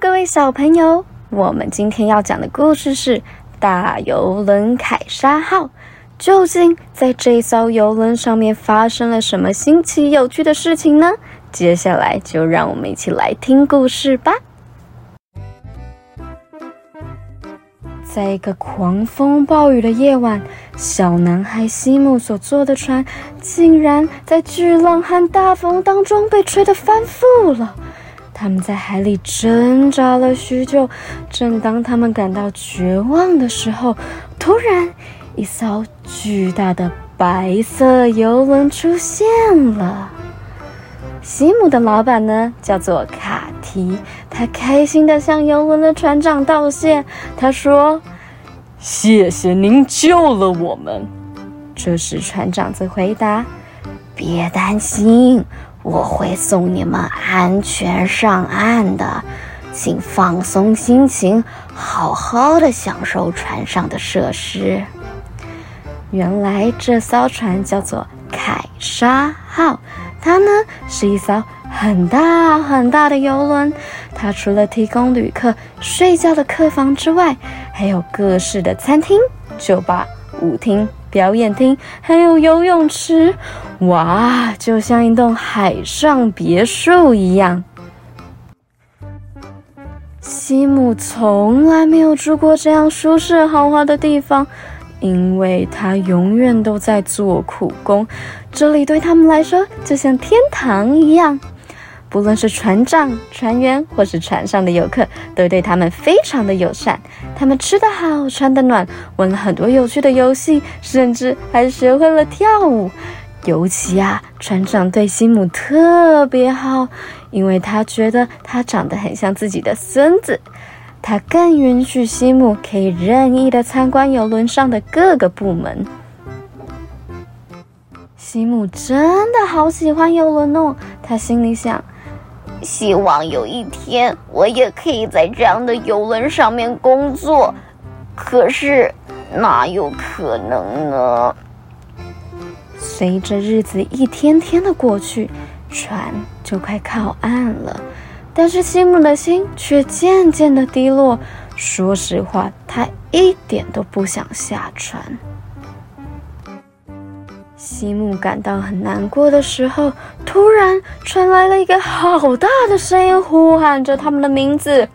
各位小朋友，我们今天要讲的故事是大游轮凯撒号。究竟在这艘游轮上面发生了什么新奇有趣的事情呢？接下来就让我们一起来听故事吧。在一个狂风暴雨的夜晚，小男孩西姆所坐的船竟然在巨浪和大风当中被吹得翻覆了。他们在海里挣扎了许久，正当他们感到绝望的时候，突然，一艘巨大的白色游轮出现了。西姆的老板呢，叫做卡提。他开心地向游轮的船长道谢。他说：“谢谢您救了我们。”这时，船长则回答：“别担心，我会送你们安全上岸的，请放松心情，好好的享受船上的设施。”原来，这艘船叫做凯莎号。它呢是一艘很大很大的游轮，它除了提供旅客睡觉的客房之外，还有各式的餐厅、酒吧、舞厅、表演厅，还有游泳池。哇，就像一栋海上别墅一样。西姆从来没有住过这样舒适豪华的地方。因为他永远都在做苦工，这里对他们来说就像天堂一样。不论是船长、船员，或是船上的游客，都对他们非常的友善。他们吃得好，穿得暖，玩了很多有趣的游戏，甚至还学会了跳舞。尤其啊，船长对西姆特别好，因为他觉得他长得很像自己的孙子。他更允许西姆可以任意的参观游轮上的各个部门。西姆真的好喜欢游轮哦，他心里想：希望有一天我也可以在这样的游轮上面工作。可是哪有可能呢？随着日子一天天的过去，船就快靠岸了。但是西姆的心却渐渐的低落。说实话，他一点都不想下船。西姆感到很难过的时候，突然传来了一个好大的声音，呼喊着他们的名字：“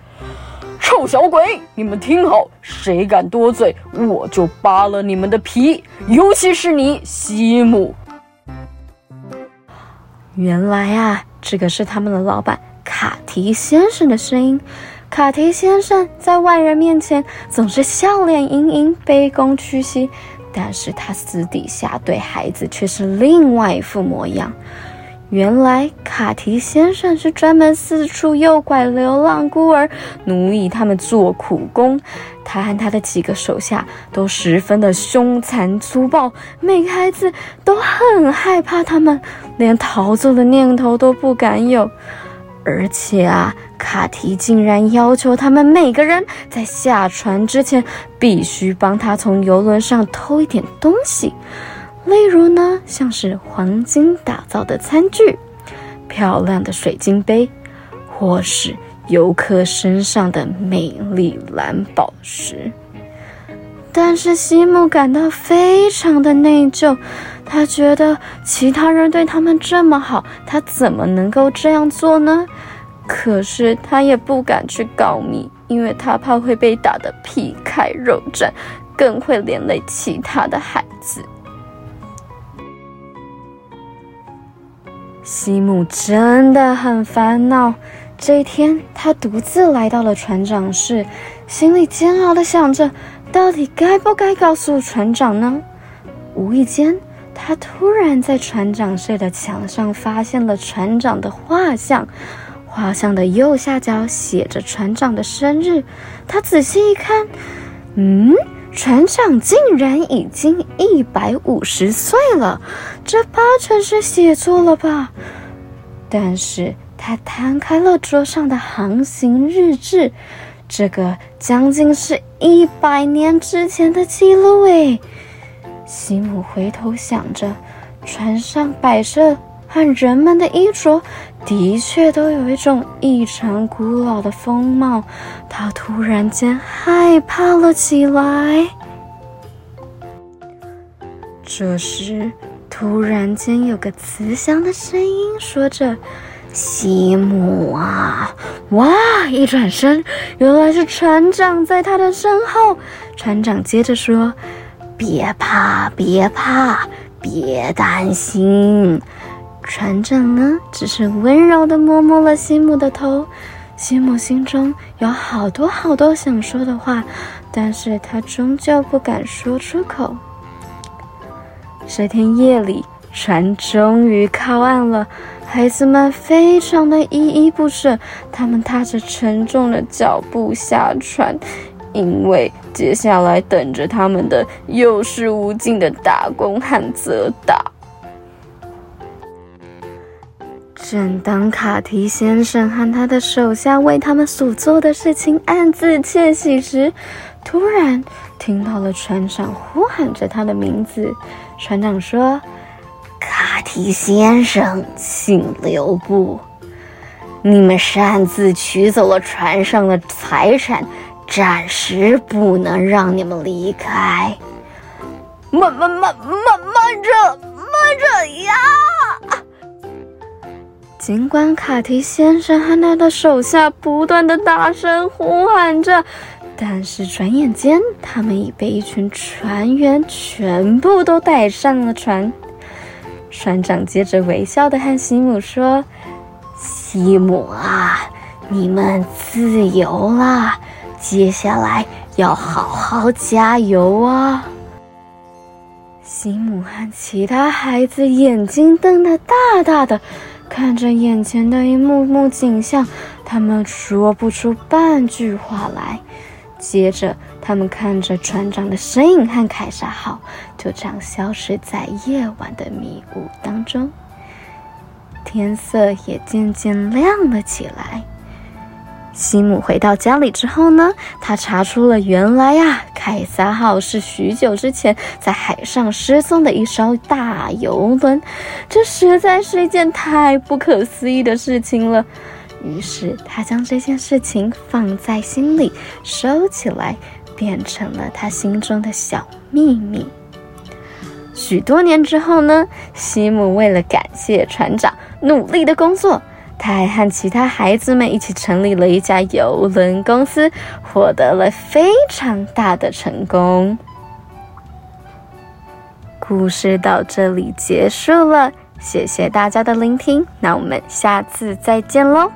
臭小鬼，你们听好，谁敢多嘴，我就扒了你们的皮，尤其是你，西姆。”原来啊，这个是他们的老板。卡提先生的声音。卡提先生在外人面前总是笑脸盈盈、卑躬屈膝，但是他私底下对孩子却是另外一副模样。原来，卡提先生是专门四处诱拐流浪孤儿，奴役他们做苦工。他和他的几个手下都十分的凶残粗暴，每个孩子都很害怕他们，连逃走的念头都不敢有。而且啊，卡提竟然要求他们每个人在下船之前必须帮他从游轮上偷一点东西，例如呢，像是黄金打造的餐具、漂亮的水晶杯，或是游客身上的美丽蓝宝石。但是西姆感到非常的内疚，他觉得其他人对他们这么好，他怎么能够这样做呢？可是他也不敢去告密，因为他怕会被打得皮开肉绽，更会连累其他的孩子。西姆真的很烦恼。这一天，他独自来到了船长室，心里煎熬的想着，到底该不该告诉船长呢？无意间，他突然在船长睡的墙上发现了船长的画像，画像的右下角写着船长的生日。他仔细一看，嗯，船长竟然已经一百五十岁了，这八成是写错了吧？但是。他摊开了桌上的航行日志，这个将近是一百年之前的记录诶。西姆回头想着，船上摆设和人们的衣着的确都有一种异常古老的风貌。他突然间害怕了起来。这时，突然间有个慈祥的声音说着：“西姆啊！”哇！一转身，原来是船长在他的身后。船长接着说：“别怕，别怕，别担心。”船长呢，只是温柔的摸摸了西姆的头。西姆心中有好多好多想说的话，但是他终究不敢说出口。这天夜里，船终于靠岸了。孩子们非常的依依不舍，他们踏着沉重的脚步下船，因为接下来等着他们的又是无尽的打工和责打。正当卡提先生和他的手下为他们所做的事情暗自窃喜时，突然听到了船长呼喊着他的名字。船长说：“卡提先生，请留步！你们擅自取走了船上的财产，暂时不能让你们离开。慢慢慢慢慢着，慢着呀！”尽管卡提先生和他的手下不断的大声呼喊着。但是转眼间，他们已被一群船员全部都带上了船。船长接着微笑的和西姆说：“西姆啊，你们自由了，接下来要好好加油啊！”西姆和其他孩子眼睛瞪得大大的，看着眼前的一幕幕景象，他们说不出半句话来。接着，他们看着船长的身影和凯撒号，就这样消失在夜晚的迷雾当中。天色也渐渐亮了起来。西姆回到家里之后呢，他查出了原来呀，凯撒号是许久之前在海上失踪的一艘大游轮。这实在是一件太不可思议的事情了。于是他将这件事情放在心里，收起来，变成了他心中的小秘密。许多年之后呢，西姆为了感谢船长努力的工作，他还和其他孩子们一起成立了一家游轮公司，获得了非常大的成功。故事到这里结束了，谢谢大家的聆听，那我们下次再见喽。